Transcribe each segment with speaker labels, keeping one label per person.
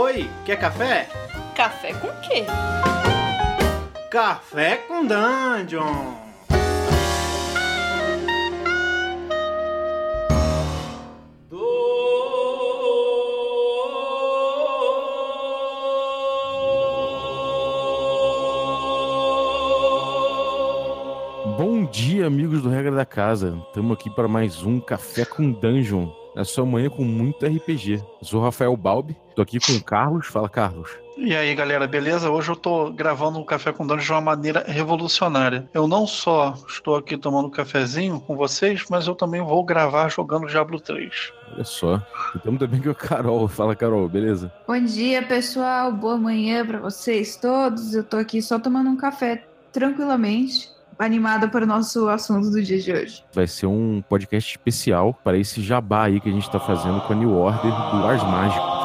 Speaker 1: Oi, quer café?
Speaker 2: Café com quê?
Speaker 1: Café com Dungeon!
Speaker 3: Bom dia, amigos do Regra da Casa. Estamos aqui para mais um Café com Dungeon. Na sua manhã com muito RPG. Eu sou o Rafael Balbi, tô aqui com o Carlos. Fala, Carlos.
Speaker 4: E aí, galera, beleza? Hoje eu tô gravando o Café com Dungeon de uma maneira revolucionária. Eu não só estou aqui tomando um cafezinho com vocês, mas eu também vou gravar jogando Diablo 3.
Speaker 3: Olha só. Estamos também com a Carol. Fala, Carol, beleza?
Speaker 5: Bom dia, pessoal. Boa manhã para vocês todos. Eu tô aqui só tomando um café tranquilamente animada para o nosso assunto do dia de hoje.
Speaker 3: Vai ser um podcast especial para esse jabá aí que a gente está fazendo com a New Order do Ars Mágico.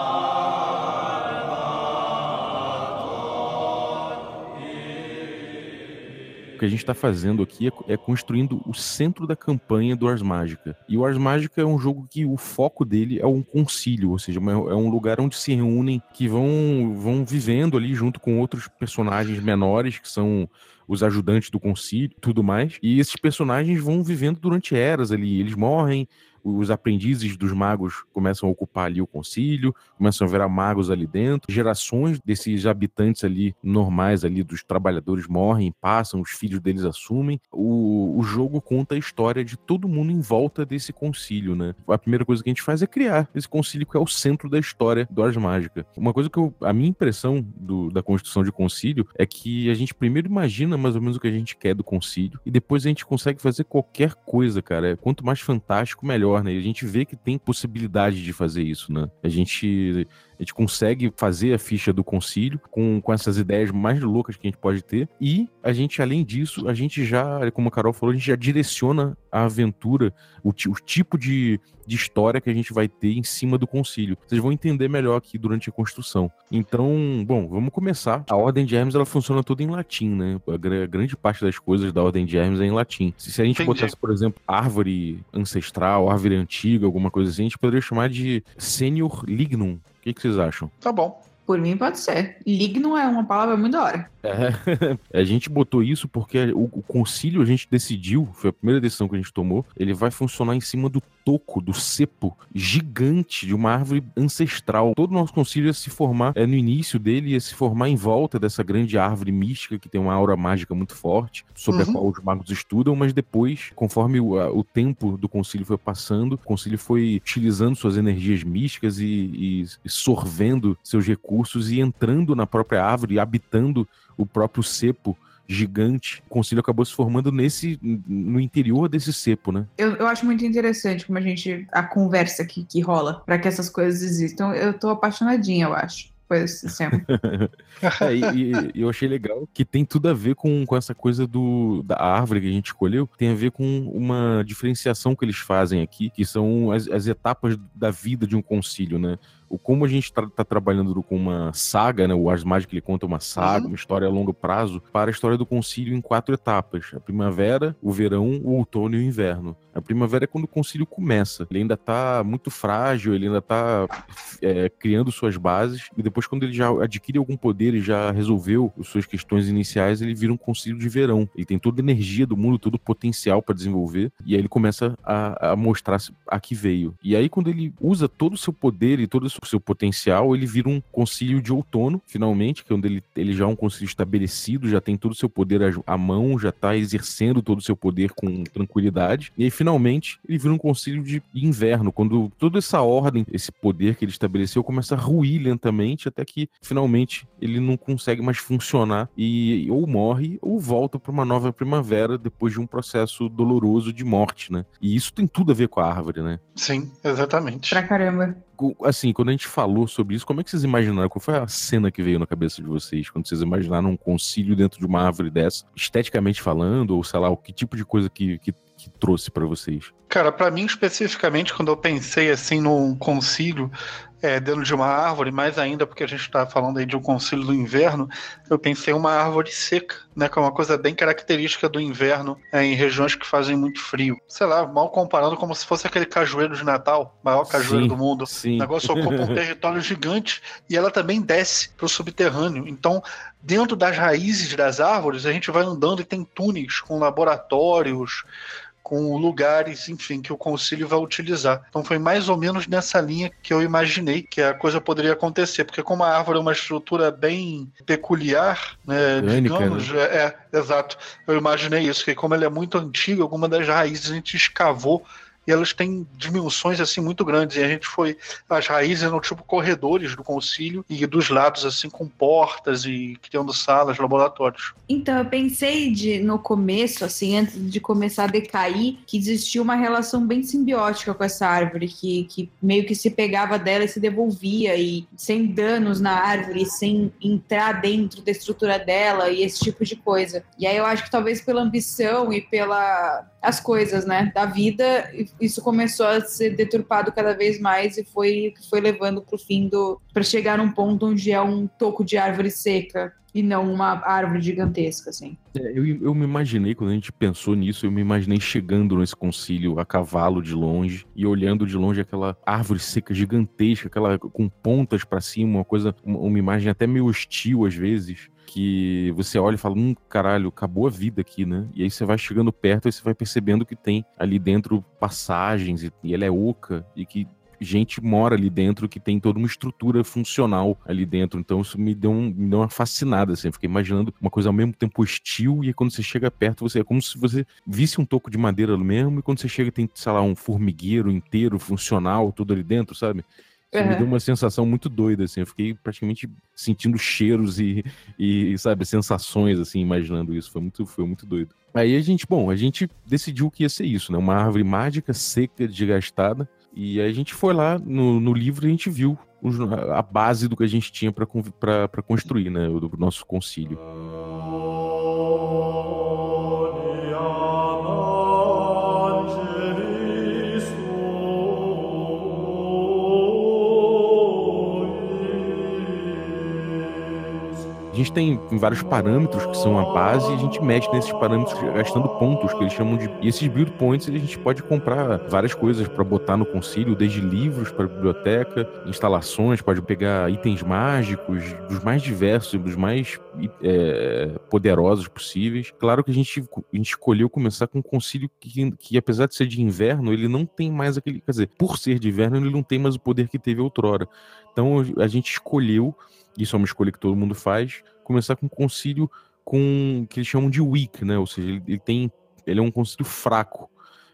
Speaker 3: Que a gente está fazendo aqui é, é, construindo o centro da campanha do Ars Mágica. E o Ars Mágica é um jogo que o foco dele é um concílio, ou seja, é um lugar onde se reúnem, que vão, vão vivendo ali junto com outros personagens menores, que são os ajudantes do concílio, tudo mais. E esses personagens vão vivendo durante eras ali. Eles morrem, os aprendizes dos magos começam a ocupar ali o concílio, começam a virar magos ali dentro, gerações desses habitantes ali normais ali dos trabalhadores morrem, passam, os filhos deles assumem. O, o jogo conta a história de todo mundo em volta desse concílio, né? A primeira coisa que a gente faz é criar esse concílio que é o centro da história do Ars Mágica. Uma coisa que eu, a minha impressão do, da construção de concílio é que a gente primeiro imagina mais ou menos o que a gente quer do concílio e depois a gente consegue fazer qualquer coisa, cara. Quanto mais fantástico, melhor né? E a gente vê que tem possibilidade de fazer isso, né? A gente gente consegue fazer a ficha do concílio com, com essas ideias mais loucas que a gente pode ter. E a gente, além disso, a gente já, como a Carol falou, a gente já direciona a aventura, o, o tipo de, de história que a gente vai ter em cima do concílio. Vocês vão entender melhor aqui durante a construção. Então, bom, vamos começar. A Ordem de Hermes, ela funciona toda em latim, né? A, grande parte das coisas da Ordem de Hermes é em latim. Se, se a gente Entendi. botasse, por exemplo, árvore ancestral, árvore antiga, alguma coisa assim, a gente poderia chamar de Senior Lignum, o que, que vocês acham?
Speaker 4: Tá bom.
Speaker 5: Por mim pode ser. Ligno é uma palavra muito da hora.
Speaker 3: É, a gente botou isso porque o, o concílio a gente decidiu, foi a primeira decisão que a gente tomou, ele vai funcionar em cima do toco, do cepo gigante de uma árvore ancestral. Todo o nosso concílio ia se formar, é, no início dele, ia se formar em volta dessa grande árvore mística que tem uma aura mágica muito forte, sobre uhum. a qual os magos estudam, mas depois, conforme o, a, o tempo do concílio foi passando, o concílio foi utilizando suas energias místicas e, e, e sorvendo seus recursos e entrando na própria árvore, habitando o próprio cepo gigante. O concílio acabou se formando nesse no interior desse cepo, né?
Speaker 5: Eu, eu acho muito interessante como a gente a conversa que, que rola para que essas coisas existam. Eu tô apaixonadinha, eu acho coisas assim.
Speaker 3: é, e, e, eu achei legal que tem tudo a ver com, com essa coisa do, da árvore que a gente escolheu, tem a ver com uma diferenciação que eles fazem aqui, que são as, as etapas da vida de um concílio, né? O como a gente está tá trabalhando com uma saga, né? O Ars Magic ele conta uma saga, uhum. uma história a longo prazo, para a história do concílio em quatro etapas: a primavera, o verão, o outono e o inverno. A primavera é quando o concílio começa. Ele ainda está muito frágil, ele ainda está é, criando suas bases, e depois, quando ele já adquire algum poder e já resolveu as suas questões iniciais, ele vira um concílio de verão. Ele tem toda a energia do mundo, todo o potencial para desenvolver, e aí ele começa a, a mostrar a que veio. E aí, quando ele usa todo o seu poder e todo o seu potencial, ele vira um concílio de outono, finalmente, que é onde ele, ele já é um concílio estabelecido, já tem todo o seu poder à mão, já está exercendo todo o seu poder com tranquilidade. E aí, finalmente, ele vira um concílio de inverno, quando toda essa ordem, esse poder que ele estabeleceu, começa a ruir lentamente, até que finalmente ele não consegue mais funcionar e ou morre ou volta para uma nova primavera depois de um processo doloroso de morte, né? E isso tem tudo a ver com a árvore, né?
Speaker 4: Sim, exatamente.
Speaker 5: Pra caramba
Speaker 3: assim, quando a gente falou sobre isso, como é que vocês imaginaram? Qual foi a cena que veio na cabeça de vocês quando vocês imaginaram um concílio dentro de uma árvore dessa, esteticamente falando, ou sei lá, que tipo de coisa que, que, que trouxe para vocês?
Speaker 4: Cara, para mim especificamente, quando eu pensei assim num concílio, é, dentro de uma árvore, mais ainda porque a gente está falando aí de um concílio do inverno, eu pensei em uma árvore seca, né? Que é uma coisa bem característica do inverno é, em regiões que fazem muito frio. Sei lá, mal comparando como se fosse aquele cajueiro de Natal, maior cajueiro
Speaker 3: Sim,
Speaker 4: do mundo.
Speaker 3: sim.
Speaker 4: O negócio ocupa um território gigante e ela também desce para o subterrâneo. Então, dentro das raízes das árvores, a gente vai andando e tem túneis com laboratórios, com lugares, enfim, que o concílio vai utilizar. Então foi mais ou menos nessa linha que eu imaginei que a coisa poderia acontecer, porque como a árvore é uma estrutura bem peculiar, né,
Speaker 3: Orgânica,
Speaker 4: digamos, é, é, exato, eu imaginei isso, que como ela é muito antiga, alguma das raízes a gente escavou e elas têm dimensões assim muito grandes. E a gente foi. As raízes eram tipo corredores do concílio e dos lados, assim, com portas e criando salas, laboratórios.
Speaker 5: Então, eu pensei de, no começo, assim, antes de começar a decair, que existia uma relação bem simbiótica com essa árvore, que, que meio que se pegava dela e se devolvia, e sem danos na árvore, sem entrar dentro da estrutura dela e esse tipo de coisa. E aí eu acho que talvez pela ambição e pela as coisas, né, da vida, isso começou a ser deturpado cada vez mais e foi foi levando para o fim do para chegar num ponto onde é um toco de árvore seca e não uma árvore gigantesca, assim.
Speaker 3: É, eu, eu me imaginei, quando a gente pensou nisso, eu me imaginei chegando nesse concílio a cavalo de longe e olhando de longe aquela árvore seca gigantesca, aquela com pontas para cima, uma coisa, uma, uma imagem até meio hostil às vezes que você olha e fala, hum, caralho, acabou a vida aqui, né? E aí você vai chegando perto e você vai percebendo que tem ali dentro passagens e, e ela é oca e que gente mora ali dentro que tem toda uma estrutura funcional ali dentro. Então isso me deu, um, me deu uma fascinada, assim. Fiquei imaginando uma coisa ao mesmo tempo hostil e quando você chega perto, você é como se você visse um toco de madeira mesmo e quando você chega tem, sei lá, um formigueiro inteiro, funcional, tudo ali dentro, sabe? Me deu uma sensação muito doida, assim. Eu fiquei praticamente sentindo cheiros e, e, sabe, sensações, assim, imaginando isso. Foi muito, foi muito doido. Aí a gente, bom, a gente decidiu que ia ser isso, né? Uma árvore mágica, seca, desgastada. E aí a gente foi lá no, no livro e a gente viu os- a base do que a gente tinha para construir, né? O do nosso concílio. A gente tem vários parâmetros que são a base e a gente mexe nesses parâmetros gastando pontos, que eles chamam de. E esses build points a gente pode comprar várias coisas para botar no concílio, desde livros para biblioteca, instalações, pode pegar itens mágicos, dos mais diversos, dos mais é, poderosos possíveis. Claro que a gente, a gente escolheu começar com um concílio que, que, apesar de ser de inverno, ele não tem mais aquele. Quer dizer, por ser de inverno, ele não tem mais o poder que teve outrora. Então a gente escolheu isso é uma escolha que todo mundo faz, começar com um concílio com que eles chamam de weak, né? Ou seja, ele, ele tem, ele é um concílio fraco,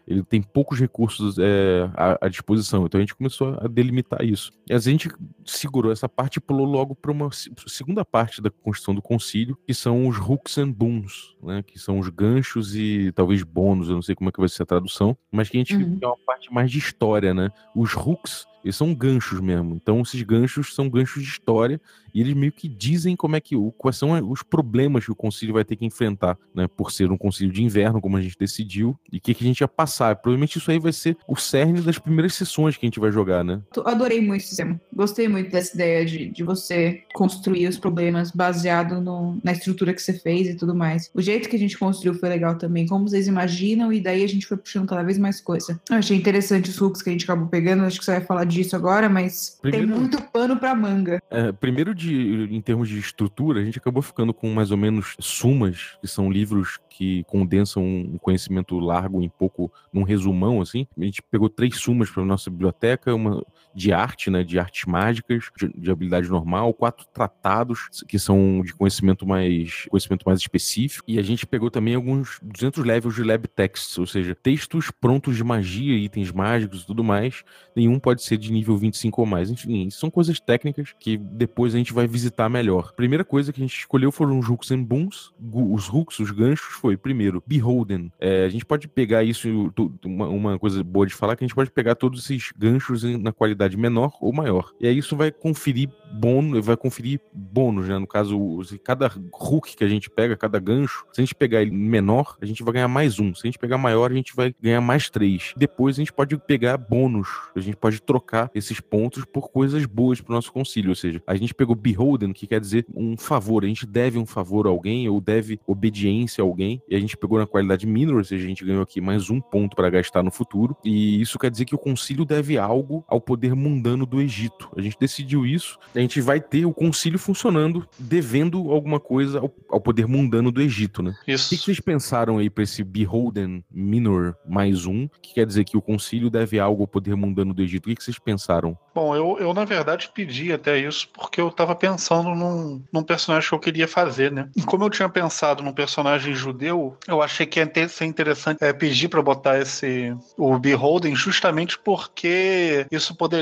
Speaker 3: ele tem poucos recursos é, à, à, disposição. Então a gente começou a delimitar isso. E a gente segurou essa parte e pulou logo para uma segunda parte da construção do concílio, que são os hooks and booms, né? Que são os ganchos e talvez bônus, eu não sei como é que vai ser a tradução, mas que a gente uhum. tem uma parte mais de história, né? Os hooks eles são ganchos mesmo. Então, esses ganchos são ganchos de história e eles meio que dizem como é que quais são os problemas que o concílio vai ter que enfrentar, né? Por ser um concílio de inverno, como a gente decidiu, e o que, que a gente ia passar. Provavelmente isso aí vai ser o cerne das primeiras sessões que a gente vai jogar, né?
Speaker 5: Adorei muito esse tema. Gostei muito dessa ideia de, de você construir os problemas baseado no, na estrutura que você fez e tudo mais. O jeito que a gente construiu foi legal também, como vocês imaginam, e daí a gente foi puxando cada vez mais coisa. Eu achei interessante os hooks que a gente acabou pegando, acho que você vai falar disso agora, mas primeiro, tem muito pano pra manga.
Speaker 3: É, primeiro, de, em termos de estrutura, a gente acabou ficando com mais ou menos sumas, que são livros que condensam um conhecimento largo em pouco, num resumão, assim. A gente pegou três sumas para nossa biblioteca, uma de arte, né, de artes mágicas, de, de, habilidade normal, quatro tratados que são de conhecimento mais conhecimento mais específico, e a gente pegou também alguns 200 levels de lab texts, ou seja, textos prontos de magia, itens mágicos e tudo mais. Nenhum pode ser de nível 25 ou mais. Enfim, são coisas técnicas que depois a gente vai visitar melhor. A primeira coisa que a gente escolheu foram os hooks and booms. Os hooks, os ganchos, foi primeiro, beholden. É, a gente pode pegar isso, uma, uma coisa boa de falar, que a gente pode pegar todos esses ganchos na qualidade menor ou maior. E aí isso vai conferir bônus, vai conferir bônus, né? No caso, cada hook que a gente pega, cada gancho, se a gente pegar ele menor, a gente vai ganhar mais um. Se a gente pegar maior, a gente vai ganhar mais três. Depois a gente pode pegar bônus, a gente pode trocar esses pontos por coisas boas pro nosso concílio. Ou seja, a gente pegou beholden, que quer dizer um favor. A gente deve um favor a alguém ou deve obediência a alguém. E a gente pegou na qualidade minor, ou seja, a gente ganhou aqui mais um ponto para gastar no futuro. E isso quer dizer que o concílio deve algo ao poder mundano do Egito. A gente decidiu isso. A gente vai ter o concílio funcionando, devendo alguma coisa ao, ao poder mundano do Egito, né?
Speaker 4: Isso.
Speaker 3: O que, que vocês pensaram aí para esse beholden minor mais um, que quer dizer que o concílio deve algo ao poder mundano do Egito? O que, que vocês pensaram?
Speaker 4: Bom, eu, eu na verdade pedi até isso porque eu tava pensando num, num personagem que eu queria fazer, né? E como eu tinha pensado num personagem judeu, eu achei que ia ter, ser interessante é, pedir para botar esse o Beholden justamente porque isso poderia,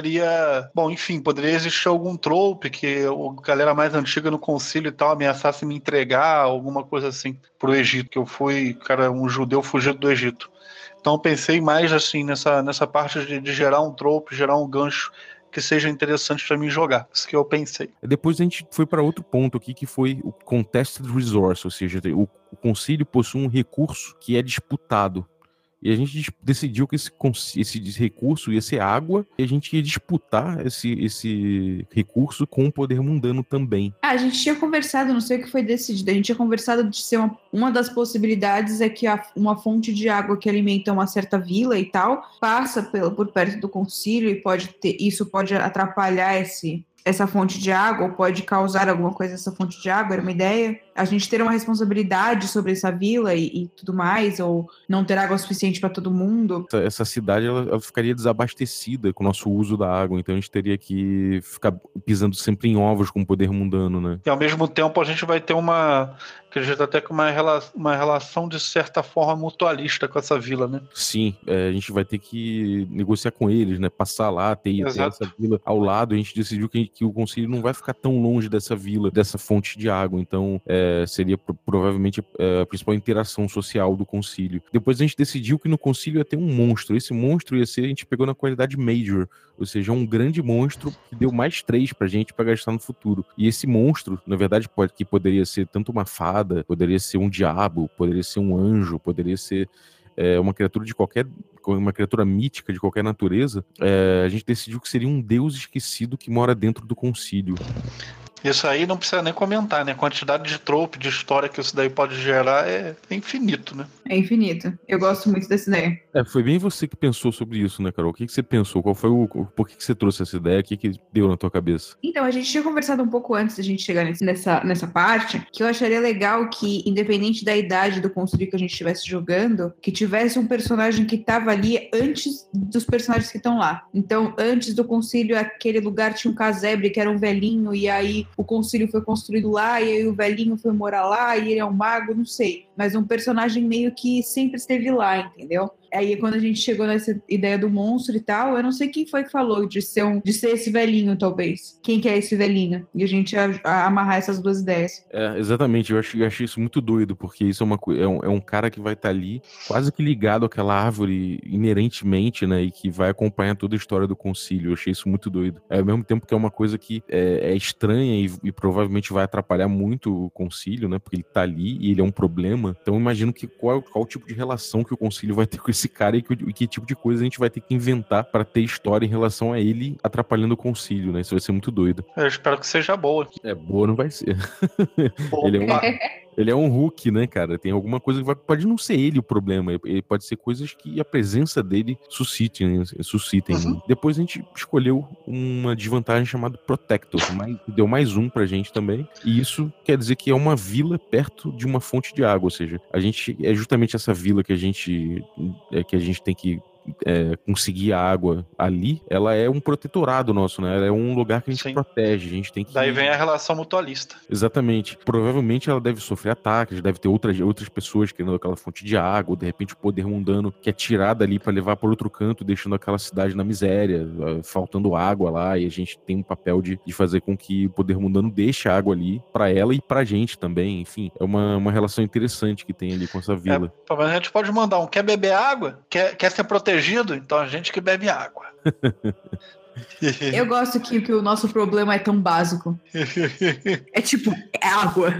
Speaker 4: bom, enfim, poderia existir algum trope que a galera mais antiga no concílio e tal ameaçasse me entregar, alguma coisa assim, pro Egito, que eu fui, cara, um judeu fugido do Egito. Então pensei mais assim nessa, nessa parte de, de gerar um trope, gerar um gancho que seja interessante para mim jogar. Isso que eu pensei.
Speaker 3: Depois a gente foi para outro ponto aqui, que foi o Contested Resource, ou seja, o, o concílio possui um recurso que é disputado. E a gente decidiu que esse, esse recurso ia ser água e a gente ia disputar esse, esse recurso com o poder mundano também.
Speaker 5: Ah, a gente tinha conversado, não sei o que foi decidido, a gente tinha conversado de ser uma, uma das possibilidades é que a, uma fonte de água que alimenta uma certa vila e tal passa pelo, por perto do concílio e pode ter, isso pode atrapalhar esse, essa fonte de água ou pode causar alguma coisa essa fonte de água, era uma ideia. A gente ter uma responsabilidade sobre essa vila e, e tudo mais, ou não ter água suficiente para todo mundo.
Speaker 3: Essa, essa cidade ela, ela, ficaria desabastecida com o nosso uso da água, então a gente teria que ficar pisando sempre em ovos com o poder mundano, né?
Speaker 4: E ao mesmo tempo a gente vai ter uma acredito até que uma, rela uma relação de certa forma mutualista com essa vila, né?
Speaker 3: Sim, é, a gente vai ter que negociar com eles, né? Passar lá, ter, ter essa vila ao lado. A gente decidiu que, que, o conselho não vai ficar tão longe dessa vila, dessa fonte de água. Então, é, seria provavelmente é, a principal interação social do concílio. Depois a gente decidiu que no concílio ia ter um monstro. Esse monstro ia ser, a gente pegou na qualidade Major, ou seja, um grande monstro que deu mais três pra gente para gastar no futuro. E esse monstro, na verdade, pode, que poderia ser tanto uma fada, poderia ser um diabo, poderia ser um anjo, poderia ser é, uma criatura de qualquer uma criatura mítica de qualquer natureza, é, a gente decidiu que seria um deus esquecido que mora dentro do concílio.
Speaker 4: Isso aí não precisa nem comentar, né? A quantidade de trope, de história que isso daí pode gerar é, infinito, né?
Speaker 5: É infinito. Eu gosto muito dessa ideia.
Speaker 3: É, foi bem você que pensou sobre isso, né, Carol? O que, que você pensou? Qual foi o. Por que, que você trouxe essa ideia? O que, que deu na tua cabeça?
Speaker 5: Então, a gente tinha conversado um pouco antes da gente chegar nessa, nessa parte, que eu acharia legal que, independente da idade do construir que a gente estivesse jogando, que tivesse um personagem que estava ali antes dos personagens que estão lá. Então, antes do concílio, aquele lugar tinha um casebre que era um velhinho, e aí o concílio foi construído lá, e aí o velhinho foi morar lá, e ele é um mago, não sei. Mas um personagem meio que sempre esteve lá, entendeu? Aí quando a gente chegou nessa ideia do monstro e tal, eu não sei quem foi que falou de ser, um, de ser esse velhinho, talvez. Quem que é esse velhinho? E a gente a, a amarrar essas duas ideias.
Speaker 3: É, exatamente, eu achei, eu achei isso muito doido, porque isso é, uma, é, um, é um cara que vai estar tá ali, quase que ligado àquela árvore inerentemente, né? E que vai acompanhar toda a história do concílio. Eu achei isso muito doido. É, ao mesmo tempo que é uma coisa que é, é estranha e, e, provavelmente vai atrapalhar muito o concílio, né? Porque ele tá ali e ele é um problema. Então imagino que qual, qual o tipo de relação que o concílio vai ter com esse cara e que, e que tipo de coisa a gente vai ter que inventar para ter história em relação a ele atrapalhando o concílio, né? Isso vai ser muito doido.
Speaker 4: Eu espero que seja boa.
Speaker 3: É, boa não vai ser. ele é um. Ele é um Hulk, né, cara? Tem alguma coisa que vai, pode não ser ele o problema, ele pode ser coisas que a presença dele suscite, né? suscitem. Uhum. Depois a gente escolheu uma desvantagem chamada Protector, mas deu mais um pra gente também. E isso quer dizer que é uma vila perto de uma fonte de água, ou seja, a gente é justamente essa vila que a gente é, que a gente tem que é, conseguir a água ali, ela é um protetorado nosso, né? Ela é um lugar que a gente Sim. protege, a gente tem que...
Speaker 4: Daí vem a relação mutualista.
Speaker 3: Exatamente. Provavelmente ela deve sofrer ataques, deve ter outras, outras pessoas querendo aquela fonte de água, ou de repente o poder mundano que é tirado ali para levar para outro canto, deixando aquela cidade na miséria, ah, faltando água lá, e a gente tem um papel de, de fazer com que o poder mundano deixe a água ali para ela e pra gente também, enfim. É uma, uma relação interessante que tem ali com essa vila.
Speaker 4: É, a gente pode mandar um, quer beber água? Quer, quer ser protegido? Protegido, então a gente que bebe água.
Speaker 5: Eu gosto que, que o nosso problema é tão básico. É tipo, é água.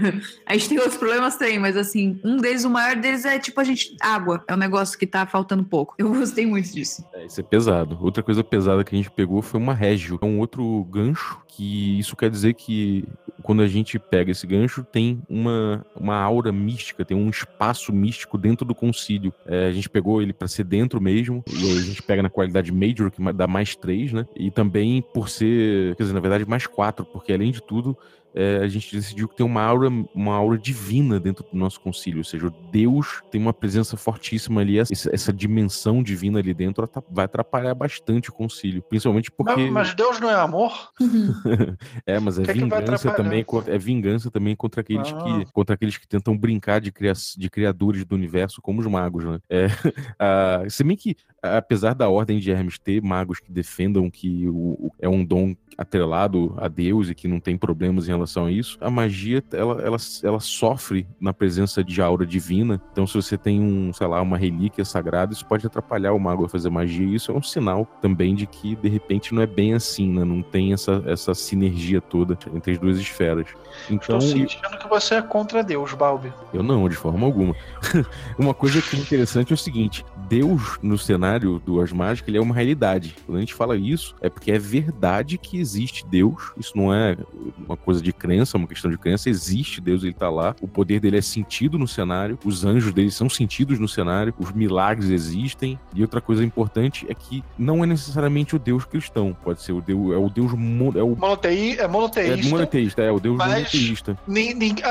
Speaker 5: A gente tem outros problemas, tem, mas assim, um deles, o maior deles é tipo a gente. Água. É um negócio que tá faltando pouco. Eu gostei muito disso.
Speaker 3: É, isso é pesado. Outra coisa pesada que a gente pegou foi uma régio. É um outro gancho que isso quer dizer que quando a gente pega esse gancho, tem uma, uma aura mística, tem um espaço místico dentro do concílio. É, a gente pegou ele para ser dentro mesmo, e a gente pega na qualidade Major, que dá mais três, né? E também por ser, quer dizer, na verdade, mais quatro, porque além de tudo, é, a gente decidiu que tem uma aura, uma aura divina dentro do nosso concílio, ou seja, Deus tem uma presença fortíssima ali, essa, essa dimensão divina ali dentro vai atrapalhar bastante o concílio, principalmente porque...
Speaker 4: Mas, mas Deus não é amor?
Speaker 3: é, mas é que vingança é também, é vingança também contra aqueles, ah. que, contra aqueles que tentam brincar de, cria, de criadores do universo, como os magos, né? É, uh, se bem que, apesar da Ordem de Hermes ter magos que defendam que o, é um dom atrelado a Deus e que não tem problemas em relação a isso, a magia ela, ela, ela sofre na presença de aura divina. Então, se você tem um, sei lá, uma relíquia sagrada, isso pode atrapalhar o mago a fazer magia. E isso é um sinal também de que de repente não é bem assim, né? Não tem essa, essa sinergia toda entre as duas esferas. Então,
Speaker 4: Estou sentindo que você é contra Deus, Balbi.
Speaker 3: Eu não, de forma alguma. uma coisa que é interessante é o seguinte: Deus no cenário do Ars Mágica, ele é uma realidade. Quando a gente fala isso, é porque é verdade que existe Deus. Isso não é uma coisa de crença, é uma questão de crença. Existe Deus, ele tá lá. O poder dele é sentido no cenário. Os anjos dele são sentidos no cenário. Os milagres existem. E outra coisa importante é que não é necessariamente o Deus cristão. Pode ser o Deus, é o Deus é o
Speaker 4: Monotei, é monoteísta.
Speaker 3: É monoteísta, é o Deus monoteísta.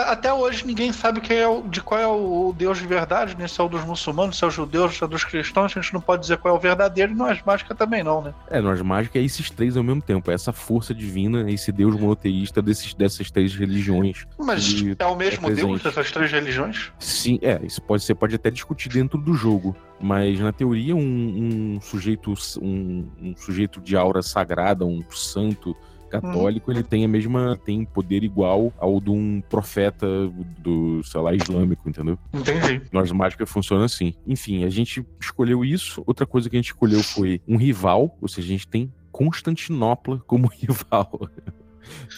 Speaker 4: Até hoje ninguém sabe quem é o, de qual é o Deus de verdade, né? Se é o dos muçulmanos, se é o judeus, se é dos cristãos. A gente não pode dizer qual é o verdadeiro. E nós mágica também não, né?
Speaker 3: É, nós mágica é esses três ao mesmo tempo. É essa força divina, esse Deus monoteísta desses, dessas três religiões.
Speaker 4: Mas é o mesmo é Deus dessas três religiões?
Speaker 3: Sim, é. Isso pode, você pode até discutir dentro do jogo. Mas na teoria, um, um sujeito, um, um, sujeito de aura sagrada, um santo católico, hum. ele tem a mesma, tem poder igual ao de um profeta do, sei lá, islâmico, entendeu?
Speaker 4: Entendi.
Speaker 3: Nós mágica funciona assim. Enfim, a gente escolheu isso. Outra coisa que a gente escolheu foi um rival, ou seja, a gente tem Constantinopla como rival.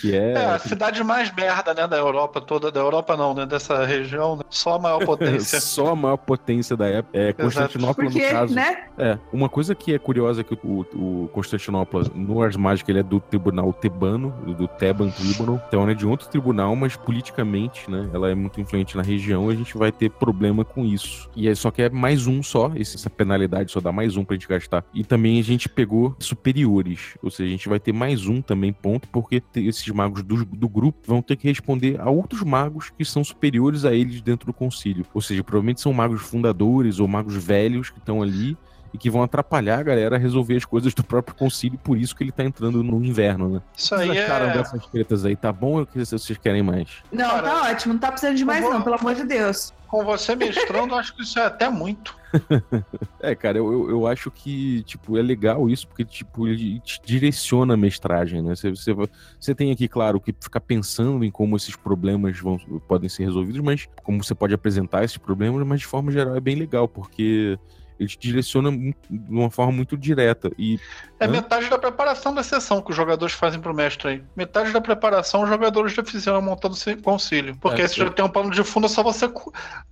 Speaker 3: Que é...
Speaker 4: é a cidade mais merda, né, da Europa toda, da Europa não, né, dessa região, né? só a maior potência.
Speaker 3: só a maior potência da época. É, Constantinopla, Porque, no caso.
Speaker 5: Né?
Speaker 3: É, uma coisa que é curiosa é que o, o Constantinopla, no Ars Magica, ele é do tribunal tebano, do Theban Tribunal, então é de outro tribunal, mas politicamente, né, ela é muito influente na região e a gente vai ter problema com isso. E é, só que é mais um só, essa penalidade só dá mais um pra gente gastar. E também a gente pegou superiores, ou seja, a gente vai ter mais um também ponto, porque esses magos do, do grupo vão ter que responder a outros magos que são superiores a eles dentro do concílio. Ou seja, provavelmente são magos fundadores ou magos velhos que estão ali e que vão atrapalhar a galera a resolver as coisas do próprio concílio, por isso que ele tá entrando no inverno, né?
Speaker 4: Isso aí é...
Speaker 3: dessas tretas aí, tá bom ou que vocês querem mais?
Speaker 5: Não, Cara, tá ótimo, não tá precisando de mais vou... não, pelo amor de Deus.
Speaker 4: Com você mestrando, acho que isso é até muito.
Speaker 3: é, cara, eu, eu, eu, acho que, tipo, é legal isso, porque, tipo, ele te direciona a mestragem, né? Você, você, você tem aqui, claro, que ficar pensando em como esses problemas vão, podem ser resolvidos, mas como você pode apresentar esses problemas, mas de forma geral é bem legal, porque ele te direciona de uma forma muito direta. E,
Speaker 4: é né? metade da preparação da sessão que os jogadores fazem pro mestre aí. Metade da preparação os jogadores já fizeram montando concílio. Porque é, aí você é. já tem um plano de fundo, é só você.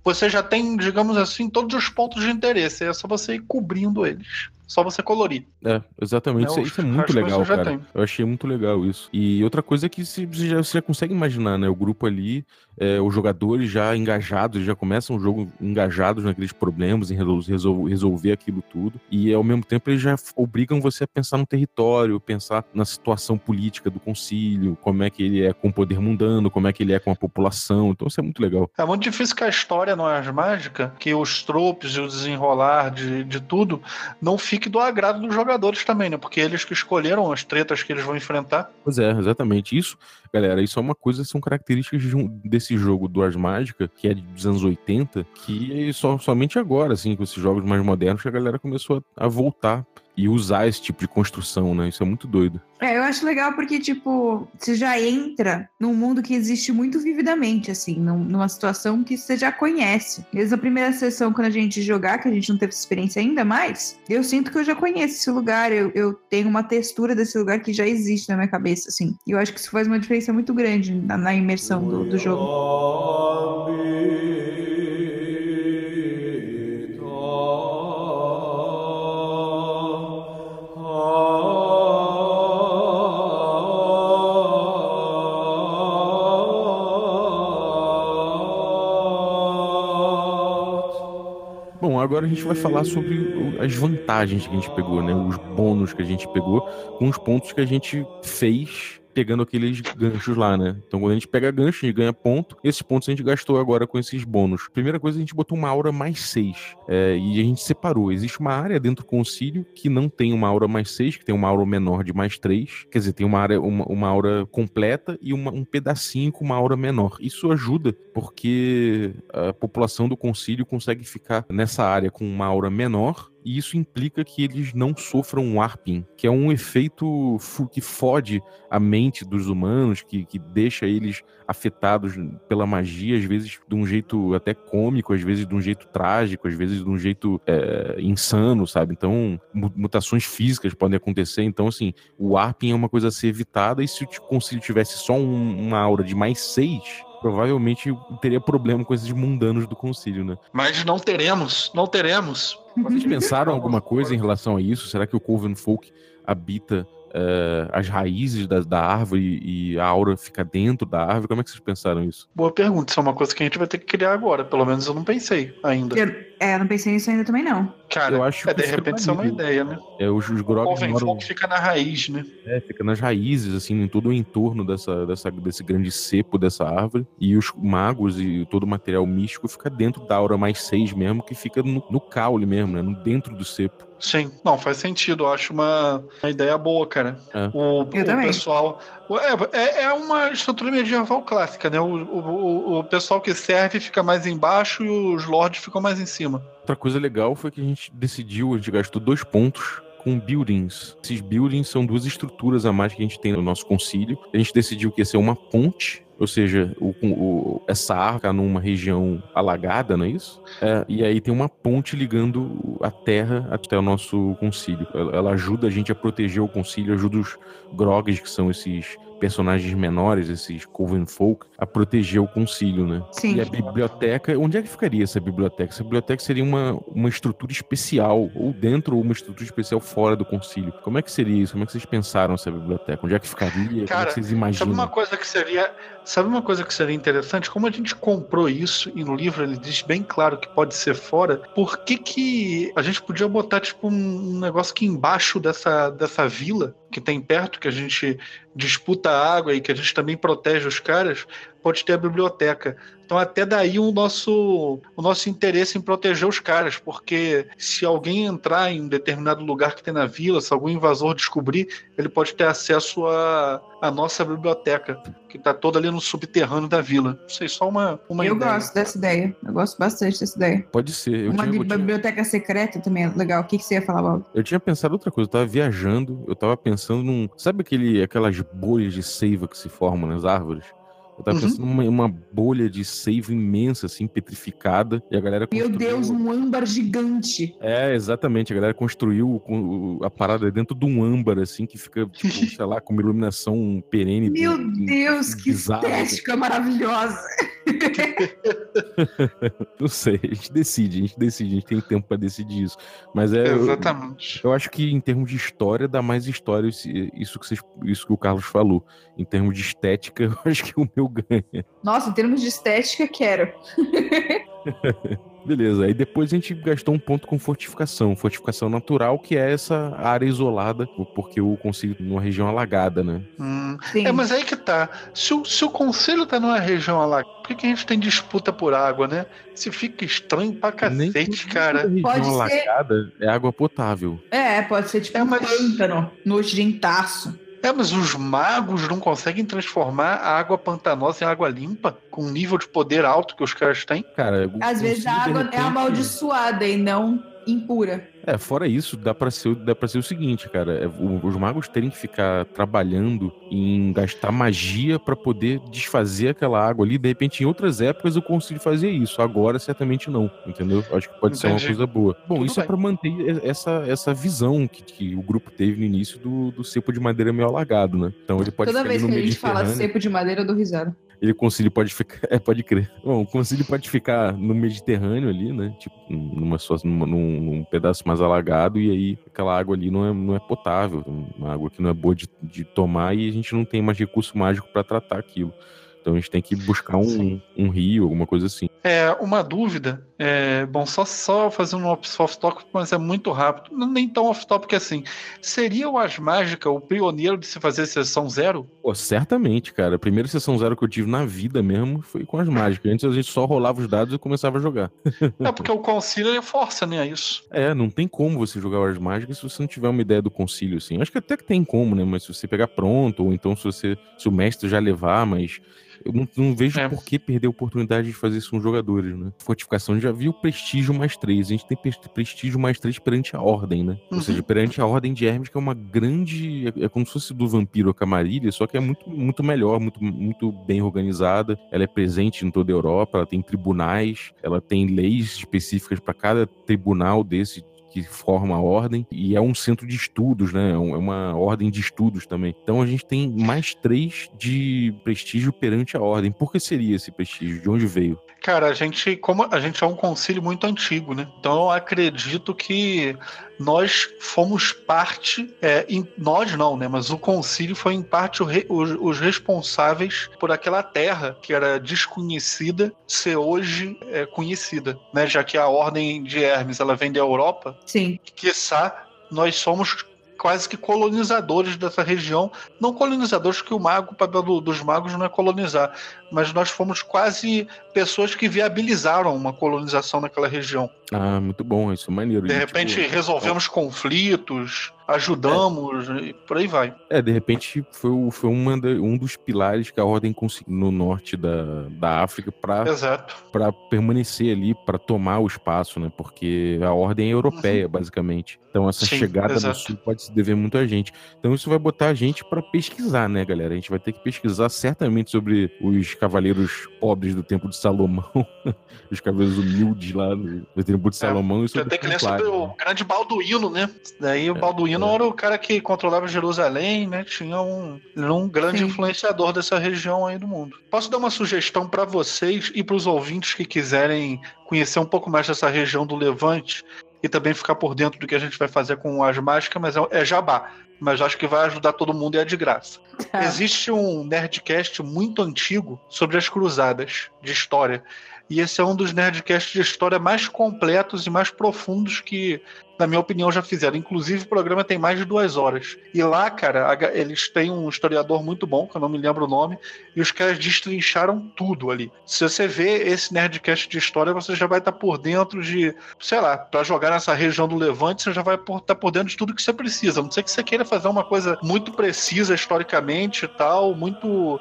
Speaker 4: Você já tem, digamos assim, todos os pontos de interesse. É só você ir cobrindo eles só você colorir.
Speaker 3: É, exatamente. É, isso, isso, é muito legal, cara. Tem. Eu achei muito legal isso. E outra coisa é que você já, você já consegue imaginar, né? O grupo ali, é, os jogadores já engajados, já começam o jogo engajados naqueles problemas, em resolver, resolver aquilo tudo. E ao mesmo tempo eles já obrigam você a pensar no território, pensar na situação política do concílio, como é que ele é com o poder mundano, como é que ele é com a população. Então isso é muito legal.
Speaker 4: É muito difícil que a história não é mágica, que os tropes e o desenrolar de, de tudo não fique do agrado dos jogadores também, né? Porque eles que escolheram as tretas que eles vão enfrentar.
Speaker 3: Pois é, exatamente. Isso, galera, isso é uma coisa, são características de um, desse jogo do Ars Mágica, que é dos anos 80, que só, somente agora, assim, com esses jogos mais modernos, que a galera começou a, a voltar e usar esse tipo de construção, né? Isso é muito doido.
Speaker 5: É, eu acho legal porque, tipo, você já entra num mundo que existe muito vividamente, assim, numa situação que você já conhece. Desde a primeira sessão, quando a gente jogar, que a gente não teve essa experiência ainda mais, eu sinto que eu já conheço esse lugar, eu, eu tenho uma textura desse lugar que já existe na minha cabeça, assim. E eu acho que isso faz uma diferença muito grande na, na imersão do, do jogo.
Speaker 3: Agora a gente vai falar sobre as vantagens que a gente pegou, né? Os bônus que a gente pegou, com os pontos que a gente fez pegando aqueles ganchos lá, né? Então quando a gente pega gancho, a gente ganha ponto. Esses pontos a gente gastou agora com esses bônus. Primeira coisa, a gente botou uma aura mais 6. É, e a gente separou. Existe uma área dentro do concílio que não tem uma aura mais 6, que tem uma aura menor de mais 3. Quer dizer, tem uma, área, uma, uma aura completa e uma, um pedacinho com uma aura menor. Isso ajuda porque a população do concílio consegue ficar nessa área com uma aura menor e isso implica que eles não sofram warping, que é um efeito que fode a mente dos humanos, que, que deixa eles afetados pela magia, às vezes de um jeito até cômico, às vezes de um jeito trágico, às vezes de um jeito é, insano, sabe? Então, mutações físicas podem acontecer. Então, assim, o warping é uma coisa a ser evitada, e se o concílio tivesse só um, uma aura de mais seis, provavelmente teria problema com esses mundanos do concílio, né?
Speaker 4: Mas não teremos, não teremos.
Speaker 3: Vocês pensaram alguma coisa em relação a isso? Será que o Coven Folk habita uh, as raízes da, da, árvore e a aura fica dentro da árvore? Como é que vocês pensaram isso?
Speaker 4: Boa pergunta. Isso é uma coisa que a gente vai ter que criar agora. Pelo menos eu não pensei ainda.
Speaker 5: Eu, é, eu não pensei nisso ainda também, não.
Speaker 4: Cara, eu acho é, de repente isso é uma ideia, né?
Speaker 3: É, os, os grogs
Speaker 4: moram... Fica na raiz, né?
Speaker 3: É, fica nas raízes, assim, em todo o entorno dessa, dessa, desse grande cepo dessa árvore. E os magos e todo o material místico fica dentro da aura mais seis mesmo, que fica no, no caule mesmo, né? No, dentro do cepo.
Speaker 4: Sim, não, faz sentido. Eu acho uma, uma ideia boa, cara. É. O, o pessoal. É, é, é uma estrutura medieval clássica, né? O, o, o pessoal que serve fica mais embaixo e os lords ficam mais em cima.
Speaker 3: Outra coisa legal foi que a gente decidiu, a gente gastou dois pontos com buildings. Esses buildings são duas estruturas a mais que a gente tem no nosso concílio. A gente decidiu que ia ser uma ponte ou seja, o, o, essa arca numa região alagada, não é isso? É, e aí tem uma ponte ligando a terra até o nosso concílio. Ela, ela ajuda a gente a proteger o concílio, ajuda os grogs, que são esses personagens menores, esses Coven Folk, a proteger o concílio, né?
Speaker 5: Sim.
Speaker 3: E a biblioteca, onde é que ficaria essa biblioteca? Essa biblioteca seria uma, uma estrutura especial, ou dentro, ou uma estrutura especial fora do concílio. Como é que seria isso? Como é que vocês pensaram essa biblioteca? Onde é que ficaria?
Speaker 4: Cara,
Speaker 3: Como é que vocês imaginam?
Speaker 4: Sabe uma coisa que seria. Sabe uma coisa que seria interessante? Como a gente comprou isso e no livro ele diz bem claro que pode ser fora, por que, que a gente podia botar tipo um negócio aqui embaixo dessa, dessa vila que tem perto, que a gente disputa água e que a gente também protege os caras, pode ter a biblioteca. Então até daí o nosso, o nosso interesse em proteger os caras, porque se alguém entrar em um determinado lugar que tem na vila, se algum invasor descobrir, ele pode ter acesso à a, a, nossa biblioteca, que está toda ali no subterrâneo da vila. Não sei, só uma, uma
Speaker 5: Eu
Speaker 4: ideia.
Speaker 5: gosto dessa ideia. Eu gosto bastante dessa ideia.
Speaker 3: Pode ser. Eu
Speaker 5: uma
Speaker 3: tinha,
Speaker 5: biblioteca tinha... secreta também é legal. O que, que você ia falar, Bob?
Speaker 3: Eu tinha pensado outra coisa. Eu tava viajando, eu tava pensando num. Sabe aquele, aquelas bolhas de seiva que se formam nas árvores? Eu tava uhum. pensando numa uma bolha de seiva imensa, assim, petrificada. E a galera
Speaker 5: construiu... Meu Deus, um âmbar gigante.
Speaker 3: É, exatamente. A galera construiu a parada dentro de um âmbar, assim, que fica, tipo, sei lá, com uma iluminação perene.
Speaker 5: Meu Deus, que bizarro. estética maravilhosa.
Speaker 3: Não sei, a gente decide, a gente decide, a gente tem tempo para decidir isso. Mas é.
Speaker 4: Exatamente.
Speaker 3: Eu, eu, acho que em termos de história, dá mais história isso que, vocês, isso que o Carlos falou. Em termos de estética, eu acho que o meu ganha.
Speaker 5: Nossa, em termos de estética, quero.
Speaker 3: Beleza, aí depois a gente gastou um ponto com fortificação, fortificação natural, que é essa área isolada, porque o conselho numa região alagada, né?
Speaker 4: Hum, é, mas aí que tá. Se o, se o conselho tá numa região alagada, por que, que a gente tem disputa por água, né? Se fica estranho pra cacete, Nem cara.
Speaker 3: Região pode alagada ser... é água potável.
Speaker 5: É, pode ser tipo é, mas... um pântano, nojentaço.
Speaker 4: É, mas os magos não conseguem transformar a água pantanosa em água limpa com um nível de poder alto que os caras têm?
Speaker 3: Cara,
Speaker 5: às vezes a água repente... é amaldiçoada e não impura.
Speaker 3: É, fora isso, dá pra ser, dá pra ser o seguinte, cara. é, o- os magos terem que ficar trabalhando em gastar magia pra poder desfazer aquela água ali. De repente, em outras épocas eu consigo fazer isso. Agora, certamente não. Entendeu? Acho que pode ser uma
Speaker 4: Entendi.
Speaker 3: coisa boa. Bom,
Speaker 4: Tudo
Speaker 3: isso é
Speaker 4: bem.
Speaker 3: pra manter essa, essa visão que, que o grupo teve no início do, do cepo de madeira meio alagado, né? Então ele pode
Speaker 5: Toda
Speaker 3: ficar
Speaker 5: vez que
Speaker 3: no
Speaker 5: a gente fala
Speaker 3: Mediterrâneo.
Speaker 5: cepo de madeira, eu dou risada.
Speaker 3: Ele, o concílio pode ficar. É, pode crer. Bom, o concílio pode ficar no Mediterrâneo ali, né? Tipo, numa, só- numa- num, num pedaço mais alagado, e aí aquela água ali não é, não é potável, uma água que não é boa de, de tomar, e a gente não tem mais recurso mágico para tratar aquilo. Então a gente tem que buscar um,
Speaker 4: Sim.
Speaker 3: um rio, alguma coisa assim.
Speaker 4: É, uma dúvida. É, bom, só, só fazendo um off-topic, mas é muito rápido. Não, nem tão off-topic assim. Seria o As Mágica o pioneiro de se fazer sessão zero?
Speaker 3: Pô, certamente, cara. A primeira sessão zero que eu tive na vida mesmo foi com as mágicas. Antes a gente só rolava os dados e começava a jogar.
Speaker 4: É porque o concílio ele força, né? Isso.
Speaker 3: É, não tem como você jogar as mágicas se você não tiver uma ideia do concílio, assim. Acho que até que tem como, né? Mas se você pegar pronto, ou então se você. Se o mestre já levar, mas. Eu não, não vejo
Speaker 4: É.
Speaker 3: por que perder a oportunidade de fazer isso com os jogadores, né? Fortificação a gente já viu prestígio mais três. A gente tem pres- prestígio mais três perante a ordem, né? Ou
Speaker 4: Uhum.
Speaker 3: seja, perante a ordem de Hermes, que é uma grande. É, é como se fosse do vampiro a camarilha, só que é muito, muito melhor, muito, muito bem organizada. Ela é presente em toda a Europa, ela tem tribunais, ela tem leis específicas para cada tribunal desse que forma a ordem, e é um centro de estudos, né? É é uma ordem de estudos também. Então a gente tem mais três de prestígio perante a ordem. Por que seria esse prestígio? De onde veio?
Speaker 4: Cara, a gente, como a gente é um concílio muito antigo, né? Então eu acredito que nós fomos parte, é, em- nós não, né? Mas o concílio foi em parte o re- os, os responsáveis por aquela terra que era desconhecida ser hoje é, conhecida, né? Já que a ordem de Hermes ela vem da Europa,
Speaker 5: Sim.
Speaker 4: quiçá nós somos quase que colonizadores dessa região. Não colonizadores, que o mago, o papel do- dos magos não é colonizar, mas nós fomos quase pessoas que viabilizaram uma colonização naquela região.
Speaker 3: Ah, muito bom, isso é maneiro.
Speaker 4: De
Speaker 3: E,
Speaker 4: repente
Speaker 3: tipo,
Speaker 4: resolvemos conflitos, ajudamos, e por aí vai.
Speaker 3: É, de repente foi, foi uma da- um dos pilares que a ordem conseguiu no norte da, da África para permanecer ali, para tomar o espaço, né? Porque a ordem é europeia, basicamente. Então essa
Speaker 4: Sim,
Speaker 3: chegada
Speaker 4: exato.
Speaker 3: no sul pode se dever muito a gente. Então isso vai botar a gente para pesquisar, né, galera? A gente vai ter que pesquisar certamente sobre os cavaleiros pobres do tempo de Salomão, os cavaleiros humildes lá do, do tempo de Salomão e
Speaker 4: Você
Speaker 3: sobre
Speaker 4: tem que ler sobre
Speaker 3: templários,
Speaker 4: o
Speaker 3: né?
Speaker 4: grande Balduíno, né? Daí o
Speaker 3: É,
Speaker 4: Balduíno
Speaker 3: é.
Speaker 4: era o cara que controlava Jerusalém, né? Tinha um, um grande
Speaker 5: Sim.
Speaker 4: influenciador dessa região aí do mundo. Posso dar uma sugestão para vocês e para os ouvintes que quiserem conhecer um pouco mais dessa região do Levante e também ficar por dentro do que a gente vai fazer com as mágicas, mas é, é jabá. Mas acho que vai ajudar todo mundo e é de graça.
Speaker 5: Tá.
Speaker 4: Existe um Nerdcast muito antigo sobre as cruzadas de história. E esse é um dos Nerdcasts de história mais completos e mais profundos que, na minha opinião, já fizeram. Inclusive, o programa tem mais de duas horas. E lá, cara, eles têm um historiador muito bom, que eu não me lembro o nome, e os caras destrincharam tudo ali. Se você vê esse Nerdcast de história, você já vai estar por dentro de, sei lá, para jogar nessa região do Levante, você já vai estar por dentro de tudo que você precisa. A não sei que você queira fazer uma coisa muito precisa historicamente e tal, muito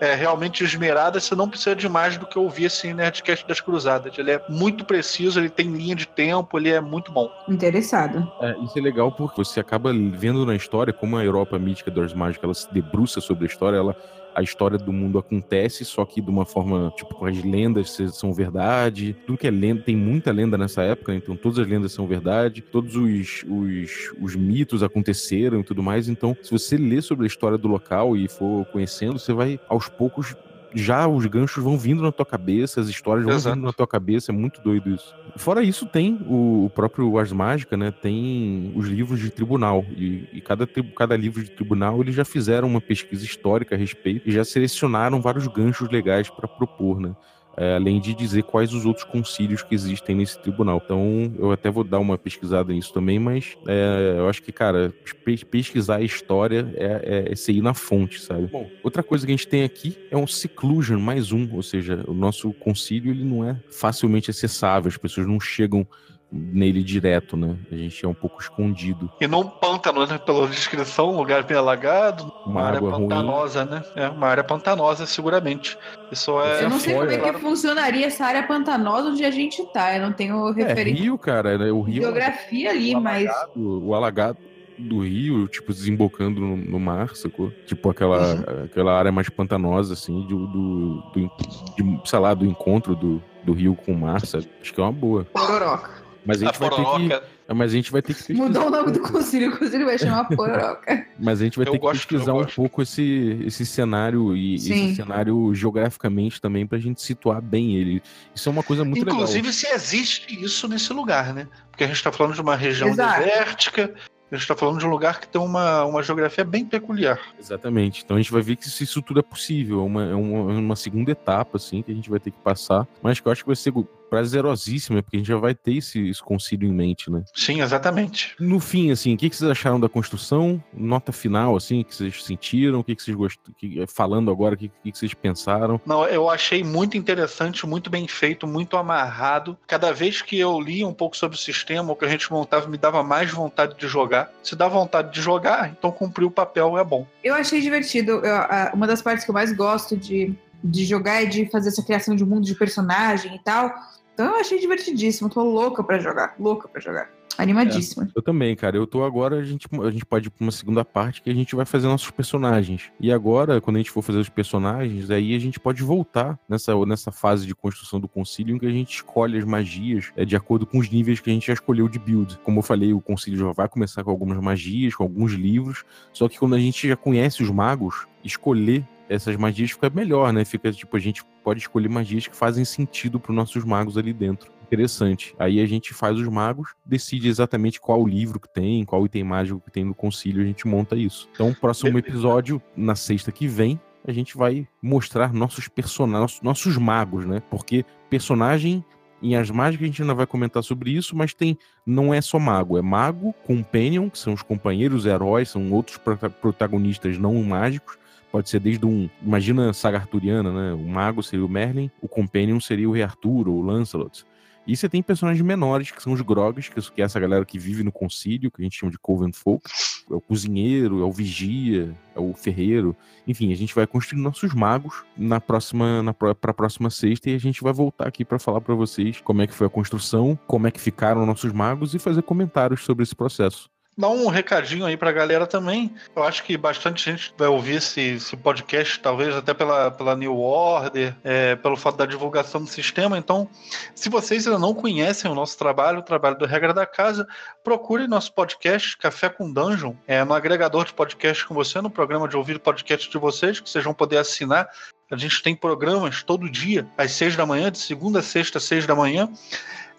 Speaker 4: é, realmente esmerada, você não precisa de mais do que ouvir esse Nerdcast das Cruzadas. Ele é muito preciso, ele tem linha de tempo, ele é muito bom.
Speaker 5: Interessado.
Speaker 3: É, isso é legal porque você acaba vendo na história como a Europa mítica das mágicas ela se debruça sobre a história, ela a história do mundo acontece, só que de uma forma, tipo, com as lendas são verdade. Tudo que é lenda, tem muita lenda nessa época, né? então todas as lendas são verdade, todos os, os, os mitos aconteceram e tudo mais. Então, se você ler sobre a história do local e for conhecendo, você vai aos poucos. Já os ganchos vão vindo na tua cabeça, as histórias vão
Speaker 4: Exato.
Speaker 3: vindo na tua cabeça, é muito doido isso. Fora isso, tem o, o próprio Ars Mágica, né? Tem os livros de tribunal. E, e cada, cada livro de tribunal eles já fizeram uma pesquisa histórica a respeito e já selecionaram vários ganchos legais para propor, né? É, além de dizer quais os outros concílios que existem nesse tribunal. Então, eu até vou dar uma pesquisada nisso também, mas é, eu acho que, cara, pe- pesquisar a história é, é, é você ir na fonte, sabe? Bom, outra coisa que a gente tem aqui é um seclusion, mais um, ou seja, o nosso concílio ele não é facilmente acessável, as pessoas não chegam nele direto, né? A gente é um pouco escondido.
Speaker 4: E não pântano, né? Pela descrição, um lugar bem alagado, uma,
Speaker 3: Uma
Speaker 4: área
Speaker 3: água ruim.
Speaker 4: pantanosa, né? É, uma área pantanosa, seguramente. Isso é.
Speaker 5: Eu não sei como é que
Speaker 4: claro.
Speaker 5: funcionaria essa área pantanosa onde a gente tá. Eu não tenho
Speaker 3: É,
Speaker 5: referência
Speaker 3: rio, cara, né? O rio,
Speaker 5: geografia ali, mas
Speaker 3: o, o alagado do rio, tipo, desembocando no, no mar, sacou? Tipo, aquela,
Speaker 4: Uhum.
Speaker 3: aquela área mais pantanosa, assim, do, do, do, de, sei lá, do encontro do, do rio com o mar, sabe? Acho que é uma boa.
Speaker 5: pororoca.
Speaker 3: Mas a
Speaker 4: A
Speaker 3: gente vai ter que,
Speaker 4: pororoca.
Speaker 3: mas a gente vai ter que pesquisar.
Speaker 5: Mudou o nome do conselho, o conselho vai chamar pororoca.
Speaker 3: Mas a gente vai
Speaker 4: Eu
Speaker 3: ter
Speaker 4: gosto,
Speaker 3: que pesquisar um pouco esse, esse cenário e
Speaker 5: Sim.
Speaker 3: esse cenário geograficamente também pra gente situar bem ele. Isso é uma coisa muito
Speaker 4: Inclusive,
Speaker 3: legal.
Speaker 4: se existe isso nesse lugar, né? Porque a gente está falando de uma região
Speaker 5: Exato.
Speaker 4: desértica, a gente está falando de um lugar que tem uma, uma geografia bem peculiar.
Speaker 3: Exatamente. Então a gente vai ver que isso, isso tudo é possível. É uma, é uma, é uma segunda etapa, assim, que a gente vai ter que passar. Mas que eu acho que vai ser prazerosíssima, porque a gente já vai ter esse, esse concílio em mente, né?
Speaker 4: Sim, exatamente.
Speaker 3: No fim, assim, o que, que vocês acharam da construção? Nota final, assim, o que vocês sentiram? O que, que vocês gostaram? Falando agora, o que, que, que vocês pensaram?
Speaker 4: Não, eu achei muito interessante, muito bem feito, muito amarrado. Cada vez que eu lia um pouco sobre o sistema, o que a gente montava me dava mais vontade de jogar. Se dá vontade de jogar, então cumprir o papel é bom.
Speaker 5: Eu achei divertido. Eu- a- uma das partes que eu mais gosto de, de jogar é de fazer essa criação de mundo de personagem e tal. Então eu achei divertidíssimo. Tô louca pra jogar. Louca pra jogar. Animadíssima.
Speaker 3: Eu também, cara. Eu tô agora, a gente, a gente pode ir pra uma segunda parte que a gente vai fazer nossos personagens. E agora, quando a gente for fazer os personagens, aí a gente pode voltar nessa, nessa fase de construção do concílio em que a gente escolhe as magias é, de acordo com os níveis que a gente já escolheu de build. Como eu falei, o concílio já vai começar com algumas magias, com alguns livros. Só que quando a gente já conhece os magos, escolher essas magias fica melhor, né? Fica tipo, a gente pode escolher magias que fazem sentido para os nossos magos ali dentro. Interessante. Aí a gente faz os magos, decide exatamente qual livro que tem, qual item mágico que tem no concílio, a gente monta isso. Então, próximo episódio, na sexta que vem, a gente vai mostrar nossos personagens, nossos magos, né? Porque personagem em As Mágicas a gente ainda vai comentar sobre isso, mas tem não é só mago, é mago, companion, que são os companheiros, heróis, são outros prota- protagonistas não mágicos. Pode ser desde um. Imagina a saga arturiana, né? O mago seria o Merlin, o companion seria o Rei Arthur ou o Lancelot. E você tem personagens menores, que são os Grogs, que é essa galera que vive no concílio, que a gente chama de Coven Folk. É o cozinheiro, é o vigia, é o ferreiro. Enfim, a gente vai construir nossos magos na próxima, na, pra próxima sexta e a gente vai voltar aqui para falar para vocês como é que foi a construção, como é que ficaram nossos magos e fazer comentários sobre esse processo.
Speaker 4: Dá um recadinho aí pra galera também. Eu acho que bastante gente vai ouvir esse, esse podcast, talvez até pela, pela New Order, é, pelo fato da divulgação do sistema. Então, se vocês ainda não conhecem o nosso trabalho, o trabalho do Regra da Casa, procure nosso podcast Café com Dungeon, é, no agregador de podcast com você, no programa de ouvir podcast de vocês, que vocês vão poder assinar. A gente tem programas todo dia, às seis da manhã, de segunda a sexta, às seis da manhã.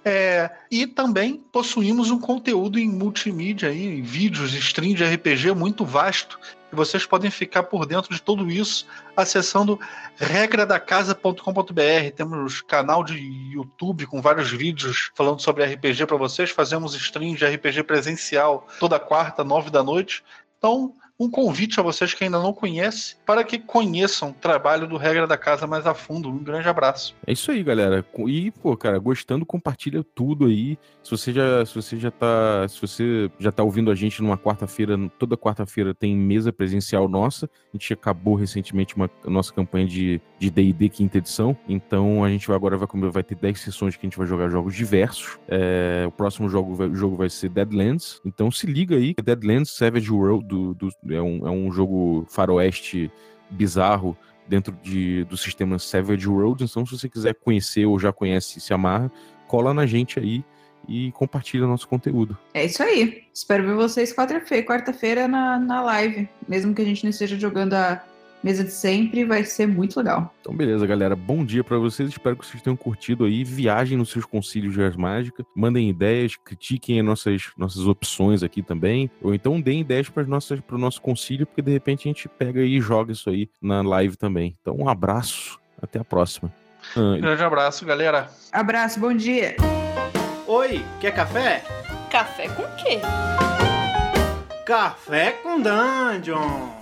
Speaker 4: É, e também possuímos um conteúdo em multimídia, aí, em vídeos, stream de RPG muito vasto. E vocês podem ficar por dentro de tudo isso acessando regradacasa.com.br. Temos canal de YouTube com vários vídeos falando sobre RPG para vocês. Fazemos stream de RPG presencial toda quarta, nove da noite. Então, um convite a vocês que ainda não conhecem para que conheçam o trabalho do Regra da Casa mais a fundo. Um grande abraço.
Speaker 3: É isso aí, galera. E, pô, cara, gostando, compartilha tudo aí. Se você já, se você já tá, se você já tá ouvindo a gente numa quarta-feira, toda quarta-feira tem mesa presencial nossa. A gente acabou recentemente uma nossa campanha de de D&D quinta edição. Então a gente vai agora vai, vai ter 10 sessões que a gente vai jogar jogos diversos. É, o próximo jogo vai, jogo vai ser Deadlands. Então se liga aí, Deadlands Savage World do, do- é, um, é um jogo faroeste bizarro dentro de, do sistema Savage World. Então, se você quiser conhecer ou já conhece se amarra, cola na gente aí e compartilha nosso conteúdo.
Speaker 5: É isso aí. Espero ver vocês quarta-feira quarta-feira na, na live. Mesmo que a gente não esteja jogando a mesa de sempre, vai ser muito legal.
Speaker 3: Então, beleza, galera. Bom dia pra vocês. Espero que vocês tenham curtido aí. Viajem nos seus concílios de Mágica. Mandem ideias, critiquem as nossas, nossas opções aqui também. Ou então deem ideias para o nosso concílio, porque de repente a gente pega e joga isso aí na live também. Então, um abraço. Até a próxima. Ah,
Speaker 4: Um grande abraço, galera.
Speaker 5: Abraço, bom dia.
Speaker 1: Oi, quer café?
Speaker 2: Café com quê?
Speaker 1: Café com Dungeon!